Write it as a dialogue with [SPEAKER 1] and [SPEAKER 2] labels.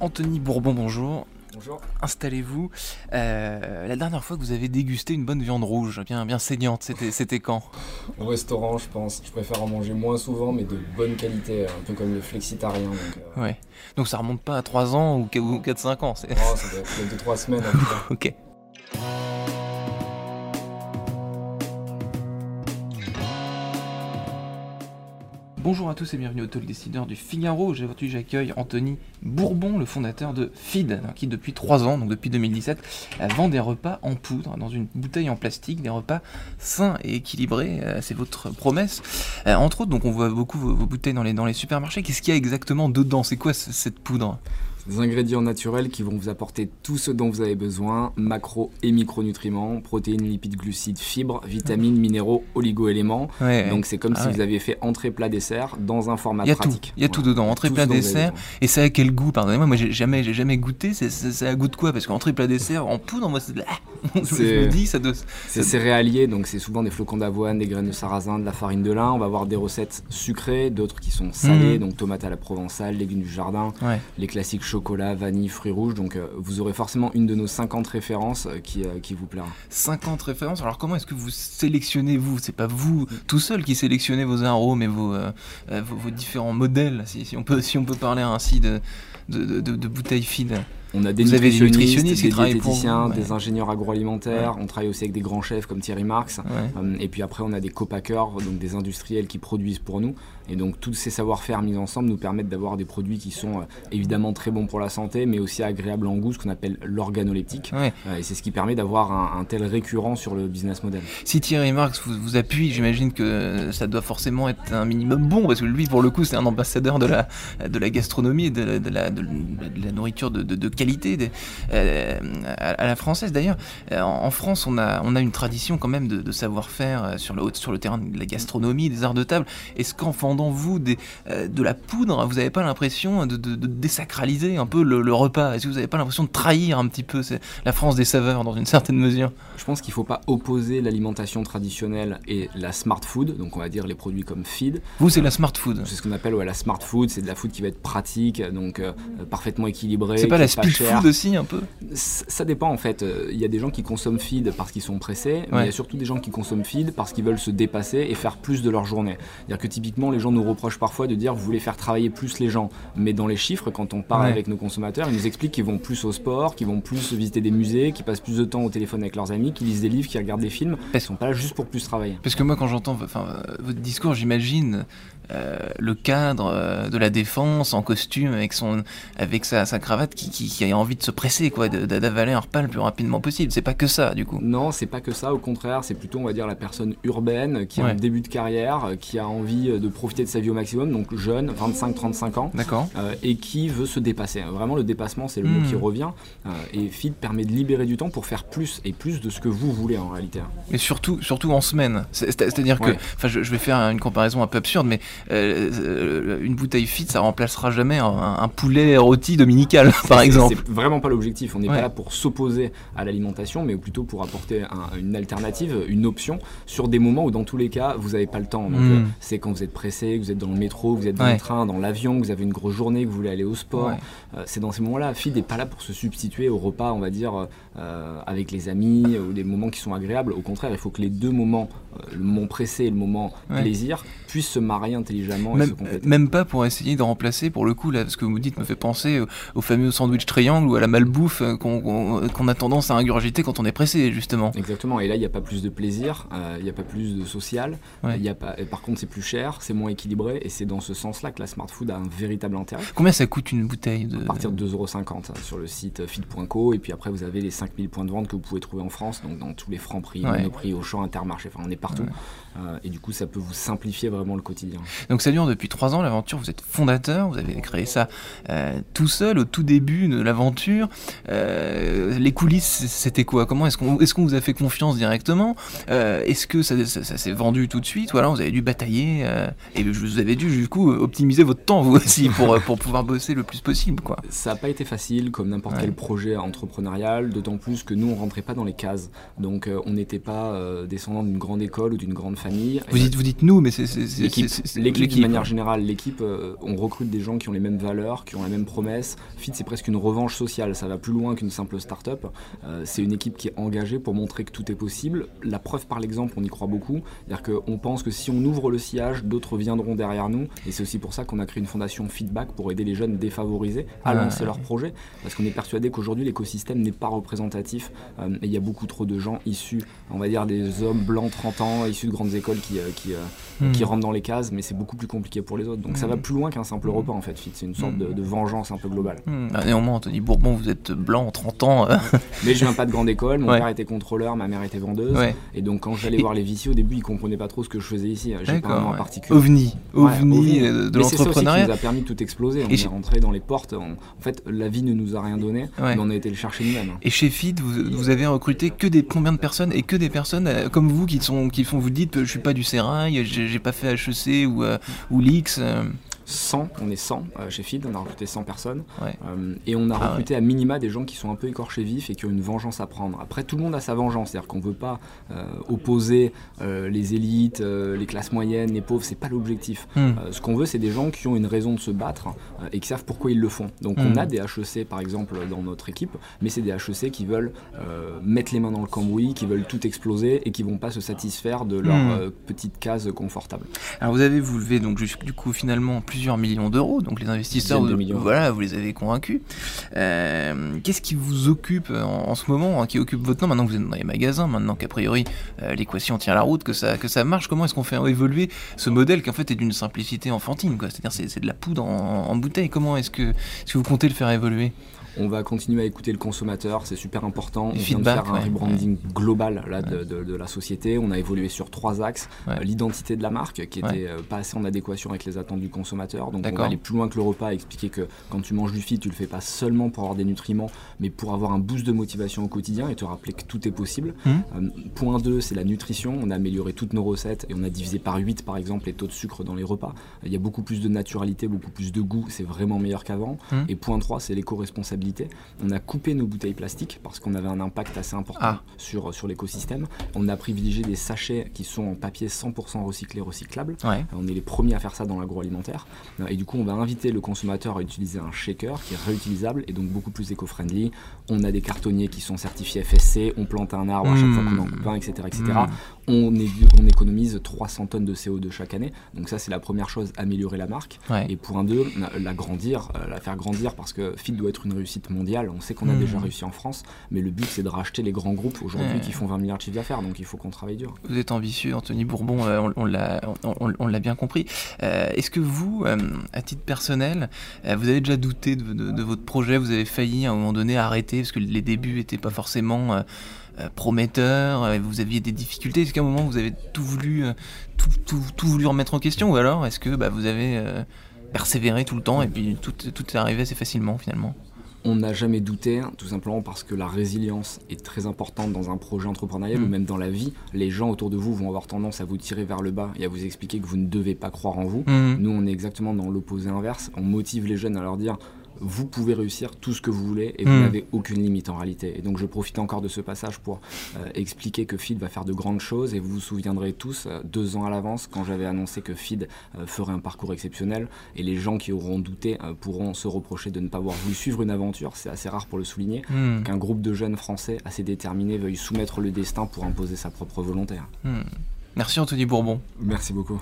[SPEAKER 1] Anthony Bourbon, bonjour.
[SPEAKER 2] Bonjour.
[SPEAKER 1] Installez-vous. Euh, la dernière fois que vous avez dégusté une bonne viande rouge, bien, bien saignante, c'était, c'était quand?
[SPEAKER 2] Au restaurant, je pense. Je préfère en manger moins souvent, mais de bonne qualité, un peu comme le flexitarien. Donc, euh,
[SPEAKER 1] Ouais. Donc ça remonte pas à 3 ans ou 4-5 ans. C'est...
[SPEAKER 2] oh, ça doit être 2-3 semaines.
[SPEAKER 1] ok. Bonjour à tous et bienvenue au Talk Décideur du Figaro. Aujourd'hui, j'accueille Anthony Bourbon, le fondateur de Feed, qui depuis 3 ans, donc depuis 2017, euh, vend des repas en poudre dans une bouteille en plastique, des repas sains et équilibrés. Euh, C'est votre promesse. Euh, entre autres, donc on voit beaucoup vos, bouteilles dans les, supermarchés. Qu'est-ce qu'il y a exactement dedans? C'est quoi ce- cette poudre?
[SPEAKER 2] Des ingrédients naturels qui vont vous apporter tout ce dont vous avez besoin macro et micronutriments, protéines, lipides, glucides, fibres, vitamines, minéraux, oligo-éléments.
[SPEAKER 1] Ouais.
[SPEAKER 2] Donc c'est comme
[SPEAKER 1] Ah
[SPEAKER 2] si
[SPEAKER 1] ouais.
[SPEAKER 2] vous aviez fait entrée plat dessert dans un format
[SPEAKER 1] Il y a tout,
[SPEAKER 2] pratique.
[SPEAKER 1] il y a tout dedans, entrée
[SPEAKER 2] Tout
[SPEAKER 1] plat dessert. Et ça a quel goût Pardonnez-moi, moi j'ai jamais, j'ai jamais goûté. Ça a goût de quoi? Parce qu'entrée plat dessert en poudre, moi c'est je
[SPEAKER 2] C'est-
[SPEAKER 1] me dis ça doit.
[SPEAKER 2] C'est céréalier, donc c'est souvent des flocons d'avoine, des graines de sarrasin, de la farine de lin. On va avoir des recettes sucrées, d'autres qui sont salées,
[SPEAKER 1] Mhm.
[SPEAKER 2] donc tomates à la provençale, légumes du jardin,
[SPEAKER 1] Ouais.
[SPEAKER 2] les classiques chocolat, vanille, fruits rouges. Donc euh, vous aurez forcément une de nos 50 références euh, qui, euh, qui vous plaira.
[SPEAKER 1] 50 références. Alors comment est-ce que vous sélectionnez vous? C'est pas vous tout seul qui sélectionnez vos arômes et vos, vos, différents modèles, si, si on peut, si on peut parler ainsi de, de, de, de- bouteilles feed.
[SPEAKER 2] On a des
[SPEAKER 1] Vous avez des
[SPEAKER 2] nutritionnistes,
[SPEAKER 1] nutritionnistes qui
[SPEAKER 2] des
[SPEAKER 1] pour
[SPEAKER 2] diététiciens,
[SPEAKER 1] vous, ouais.
[SPEAKER 2] des ingénieurs agroalimentaires. On travaille aussi avec des grands chefs comme Thierry Marx.
[SPEAKER 1] Ouais.
[SPEAKER 2] Euh, Et puis après, on a des copackers, donc des industriels qui produisent pour nous. Et donc, tous ces savoir-faire mis ensemble nous permettent d'avoir des produits qui sont euh, évidemment très bons pour la santé, mais aussi agréables en goût, ce qu'on appelle l'organoleptique. Euh, Et c'est ce qui permet d'avoir un, un tel récurrent sur le business model.
[SPEAKER 1] Si Thierry Marx vous, vous appuie, j'imagine que ça doit forcément être un minimum bon, parce que lui, pour le coup, c'est un ambassadeur de la, de la gastronomie et de, la- de la, de la nourriture de, de- de qualité euh, à, à la française. D'ailleurs, euh, en, en France, on a, on a une tradition quand même de, de savoir-faire euh, sur le, sur le terrain de la gastronomie, des arts de table. Est-ce qu'en fendant, vous, des, euh, de la poudre, vous n'avez pas l'impression de, désacraliser un peu le, le repas? Est-ce que vous n'avez pas l'impression de trahir un petit peu la France des saveurs dans une certaine mesure?
[SPEAKER 2] Je pense qu'il ne faut pas opposer l'alimentation traditionnelle et la smart food, donc on va dire les produits comme feed.
[SPEAKER 1] Vous, c'est la smart food.
[SPEAKER 2] C'est ce qu'on appelle ouais, la smart food, c'est de la food qui va être pratique, donc euh, parfaitement équilibrée.
[SPEAKER 1] C'est pas la
[SPEAKER 2] est
[SPEAKER 1] speed
[SPEAKER 2] chère.
[SPEAKER 1] food aussi un peu
[SPEAKER 2] Ça dépend en fait. Euh, Il y a des gens qui consomment feed parce qu'ils sont pressés, mais
[SPEAKER 1] Ouais.
[SPEAKER 2] il y a surtout des gens qui consomment feed parce qu'ils veulent se dépasser et faire plus de leur journée. C'est-à-dire que typiquement, les gens nous reprochent parfois de dire vous voulez faire travailler plus les gens, mais dans les chiffres, quand on parle
[SPEAKER 1] Ouais.
[SPEAKER 2] avec nos consommateurs, ils nous expliquent qu'ils vont plus au sport, qu'ils vont plus visiter des musées, qu'ils passent plus de temps au téléphone avec leurs amis, qu'ils lisent des livres, qu'ils regardent des films. Ils sont pas là juste pour plus travailler.
[SPEAKER 1] Parce que moi, quand j'entends euh, votre discours, j'imagine euh, le cadre de la défense en costume avec, son, avec sa, sa cravate qui, qui, qui a envie de se presser, quoi, d'avaler un repas le plus rapidement possible. C'est pas que ça, du coup.
[SPEAKER 2] Non, c'est pas que ça, au contraire, c'est plutôt, on va dire, la personne urbaine qui a
[SPEAKER 1] Ouais.
[SPEAKER 2] un début de carrière, euh, qui a envie euh, de profiter de sa vie au maximum, donc jeune, 25-35 ans.
[SPEAKER 1] D'accord
[SPEAKER 2] euh, et qui veut se dépasser. Vraiment, le dépassement, c'est le mot
[SPEAKER 1] Hmm.
[SPEAKER 2] qui revient. Euh, et Feed permet de libérer du temps pour faire plus et plus de ce que vous voulez en réalité.
[SPEAKER 1] Mais surtout, surtout en semaine. C'est- c'est- C'est-à-dire que,
[SPEAKER 2] Ouais.
[SPEAKER 1] enfin, je, je vais faire une comparaison un peu absurde, mais euh, une bouteille fit, ça remplacera jamais un, un poulet rôti dominical, par
[SPEAKER 2] C'est-
[SPEAKER 1] exemple.
[SPEAKER 2] C'est vraiment pas l'objectif. On n'est
[SPEAKER 1] Ouais.
[SPEAKER 2] pas là pour s'opposer à l'alimentation, mais plutôt pour apporter un- une alternative, une option sur des moments où, dans tous les cas, vous n'avez pas le temps. Donc,
[SPEAKER 1] Mm.
[SPEAKER 2] euh, c'est quand vous êtes pressé, que vous êtes dans le métro, que vous êtes dans
[SPEAKER 1] Ouais.
[SPEAKER 2] le train, dans l'avion, que vous avez une grosse journée, que vous voulez aller au sport.
[SPEAKER 1] Ouais.
[SPEAKER 2] Euh, c'est dans ces moments-là. Feed n'est pas là pour se substituer au repas, on va dire, euh, avec les amis ou des moments qui sont agréables. Au contraire, il faut que les deux moments, le moment pressé et le moment plaisir, puissent se marier intelligemment et se
[SPEAKER 1] Même,
[SPEAKER 2] compléter.
[SPEAKER 1] même pas pour essayer de remplacer, pour le coup, là, ce que vous me dites me fait penser au, au fameux sandwich triangle ou à la malbouffe euh, qu'on qu'on- a tendance à ingurgiter quand on est pressé, justement.
[SPEAKER 2] Exactement, et là il n'y a pas plus de plaisir, euh, il n'y a pas plus de social,
[SPEAKER 1] Ouais.
[SPEAKER 2] y a pas, et par contre c'est plus cher, c'est moins équilibré, et c'est dans ce sens-là que la smart food a un véritable intérêt.
[SPEAKER 1] Combien ça coûte une bouteille de...
[SPEAKER 2] À partir de 2,50€ sur le site feed.co, et puis après vous avez les 5000 points de vente que vous pouvez trouver en France, donc dans tous les francs prix,
[SPEAKER 1] Ouais.
[SPEAKER 2] Monoprix, Auchan, Intermarché, enfin on est partout.
[SPEAKER 1] Ouais.
[SPEAKER 2] Euh, et du coup ça peut vous simplifier vraiment le quotidien.
[SPEAKER 1] Donc ça dure depuis trois ans l'aventure, vous êtes fondateur, vous avez créé ça euh, tout seul au tout début de l'aventure. les coulisses, c'était quoi? Comment est-ce qu'on est qu'on vous a fait confiance directement? Est-ce que ça, s'est vendu tout de suite Ou alors vous avez dû batailler et vous avez dû du coup optimiser votre temps vous aussi pour, pour pouvoir bosser le plus possible quoi.
[SPEAKER 2] Ça n'a pas été facile comme n'importe quel projet entrepreneurial, d'autant plus que nous on rentrait pas dans les cases. Donc on n'était pas descendant d'une grande école ou d'une grande famille.
[SPEAKER 1] Vous dites, vous dites nous, mais c'est
[SPEAKER 2] l'équipe. L'équipe de manière générale, l'équipe, on recrute des gens qui ont les mêmes valeurs, qui ont la même promesse. Fit, c'est presque une revanche sociale. Ça va plus loin qu'une simple start-up. Euh, c'est une équipe qui est engagée pour montrer que tout est possible. La preuve par l'exemple, on y croit beaucoup. C'est-à-dire qu'on pense que si on ouvre le sillage, d'autres viendront derrière nous. Et c'est aussi pour ça qu'on a créé une fondation Feedback pour aider les jeunes défavorisés à lancer leur projet. Parce qu'on est persuadé qu'aujourd'hui, l'écosystème n'est pas représentatif. Euh, et il y a beaucoup trop de gens issus, on va dire, des hommes blancs 30 ans, issus de grandes écoles qui, euh, qui, hmm. qui rentrent dans les cases. Mais c'est beaucoup plus compliqué pour les autres. Donc ça hmm. va plus loin qu'un simple repas en fait. C'est une sorte hmm. de, vengeance un peu globale.
[SPEAKER 1] Ah, néanmoins, Anthony Bourbon, vous êtes blanc, 30 ans. Euh.
[SPEAKER 2] Mais je viens pas de grande école. Mon père était contrôleur, ma mère était vendeuse. Et donc quand j'allais voir les viciers au début, ils comprenaient pas trop ce que je faisais ici. J'ai pas un particulier.
[SPEAKER 1] OVNI, OVNI, euh, de l'entrepreneuriat.
[SPEAKER 2] Ça nous a permis de tout exploser. On est rentré dans les portes. En fait, la vie ne nous a rien donné, mais on a été le chercher nous-mêmes.
[SPEAKER 1] Et chez FIT, vous, avez recruté que des combien de personnes et que des personnes euh, comme vous qui sont qui font vous dites je suis pas du Sérail, j'ai pas fait HEC ou ou l'X.
[SPEAKER 2] 100, on est 100 euh, chez Feed, on a recruté 100 personnes. Euh, et on a ah recruté à minima des gens qui sont un peu écorchés vifs et qui ont une vengeance à prendre. Après, tout le monde a sa vengeance, c'est-à-dire qu'on ne veut pas euh, opposer les élites, les classes moyennes, les pauvres, c'est pas l'objectif. Hmm. ce qu'on veut, c'est des gens qui ont une raison de se battre et qui savent pourquoi ils le font. Donc on hmm. a des HEC par exemple dans notre équipe, mais c'est des HEC qui veulent mettre les mains dans le cambouis, qui veulent tout exploser et qui vont pas se satisfaire de leur hmm. petite case confortable.
[SPEAKER 1] Alors vous avez vous levé donc du coup finalement plus plusieurs millions d'euros, donc les investisseurs, vous, voilà, vous les avez convaincus. Euh, qu'est-ce qui vous occupe en, ce moment, hein, qui occupe votre nom maintenant que vous êtes dans les magasins, maintenant qu'a priori euh, l'équation tient la route, que ça, que ça marche? Comment est-ce qu'on fait évoluer ce modèle qui en fait est d'une simplicité enfantine, C'est-à-dire c'est, de la poudre en, bouteille. Comment est-ce que, est-ce que vous comptez le faire évoluer?
[SPEAKER 2] On va continuer à écouter le consommateur, c'est super important. On vient de faire un rebranding global là, de, la société. On a évolué sur trois axes. Euh, l'identité de la marque, qui était euh, pas assez en adéquation avec les attentes du consommateur. Donc on va aller plus loin que le repas, expliquer que quand tu manges du fit, tu le fais pas seulement pour avoir des nutriments, mais pour avoir un boost de motivation au quotidien et te rappeler que tout est possible. Mmh. Euh, point 2, c'est la nutrition. On a amélioré toutes nos recettes et on a divisé par 8 par exemple les taux de sucre dans les repas. Il y a beaucoup plus de naturalité, beaucoup plus de goût, c'est vraiment meilleur qu'avant. Mmh. Et point 3, c'est l'éco-responsabilité on a coupé nos bouteilles plastiques parce qu'on avait un impact assez important ah. sur, sur l'écosystème. On a privilégié des sachets qui sont en papier 100% recyclé, recyclable. On est les premiers à faire ça dans l'agroalimentaire. Et du coup, on va inviter le consommateur à utiliser un shaker qui est réutilisable et donc beaucoup plus éco-friendly. On a des cartonniers qui sont certifiés FSC. On plante un arbre à chaque fois qu'on en coupe un, etc. etc on, on, économise 300 tonnes de CO2 chaque année. Donc ça, c'est la première chose, améliorer la marque. Et pour un deux, la grandir, euh, la faire grandir parce que Fit doit être une réussite mondiale. On sait qu'on a hmm. déjà réussi en France, mais le but, c'est de racheter les grands groupes aujourd'hui qui font 20 milliards de chiffre d'affaires. Donc il faut qu'on travaille dur.
[SPEAKER 1] Vous êtes ambitieux, Anthony Bourbon, euh, on, on l'a bien compris. Euh, est-ce que vous, à titre personnel, vous avez déjà douté de, de, votre projet? Vous avez failli à un moment donné arrêter parce que les débuts n'étaient pas forcément prometteur, euh, vous aviez des difficultés Est-ce qu'à un moment vous avez tout voulu, euh, tout, voulu remettre en question Ou alors est-ce que bah, vous avez persévéré tout le temps et puis tout, tout est arrivé assez facilement finalement?
[SPEAKER 2] On n'a jamais douté, hein, tout simplement parce que la résilience est très importante dans un projet entrepreneurial ou mm. même dans la vie. Les gens autour de vous vont avoir tendance à vous tirer vers le bas et à vous expliquer que vous ne devez pas croire en vous. Mm. Nous, on est exactement dans l'opposé inverse. On motive les jeunes à leur dire vous pouvez réussir tout ce que vous voulez et vous hmm. n'avez aucune limite en réalité. Et donc je profite encore de ce passage pour euh, expliquer que FID va faire de grandes choses et vous vous souviendrez tous, euh, deux ans à l'avance, quand j'avais annoncé que FID euh, ferait un parcours exceptionnel et les gens qui auront douté pourront se reprocher de ne pas avoir voulu suivre une aventure, c'est assez rare pour le souligner, hmm. qu'un groupe de jeunes français assez déterminés veuille soumettre le destin pour imposer sa propre volonté.
[SPEAKER 1] Hmm. Merci Anthony Bourbon.
[SPEAKER 2] Merci beaucoup.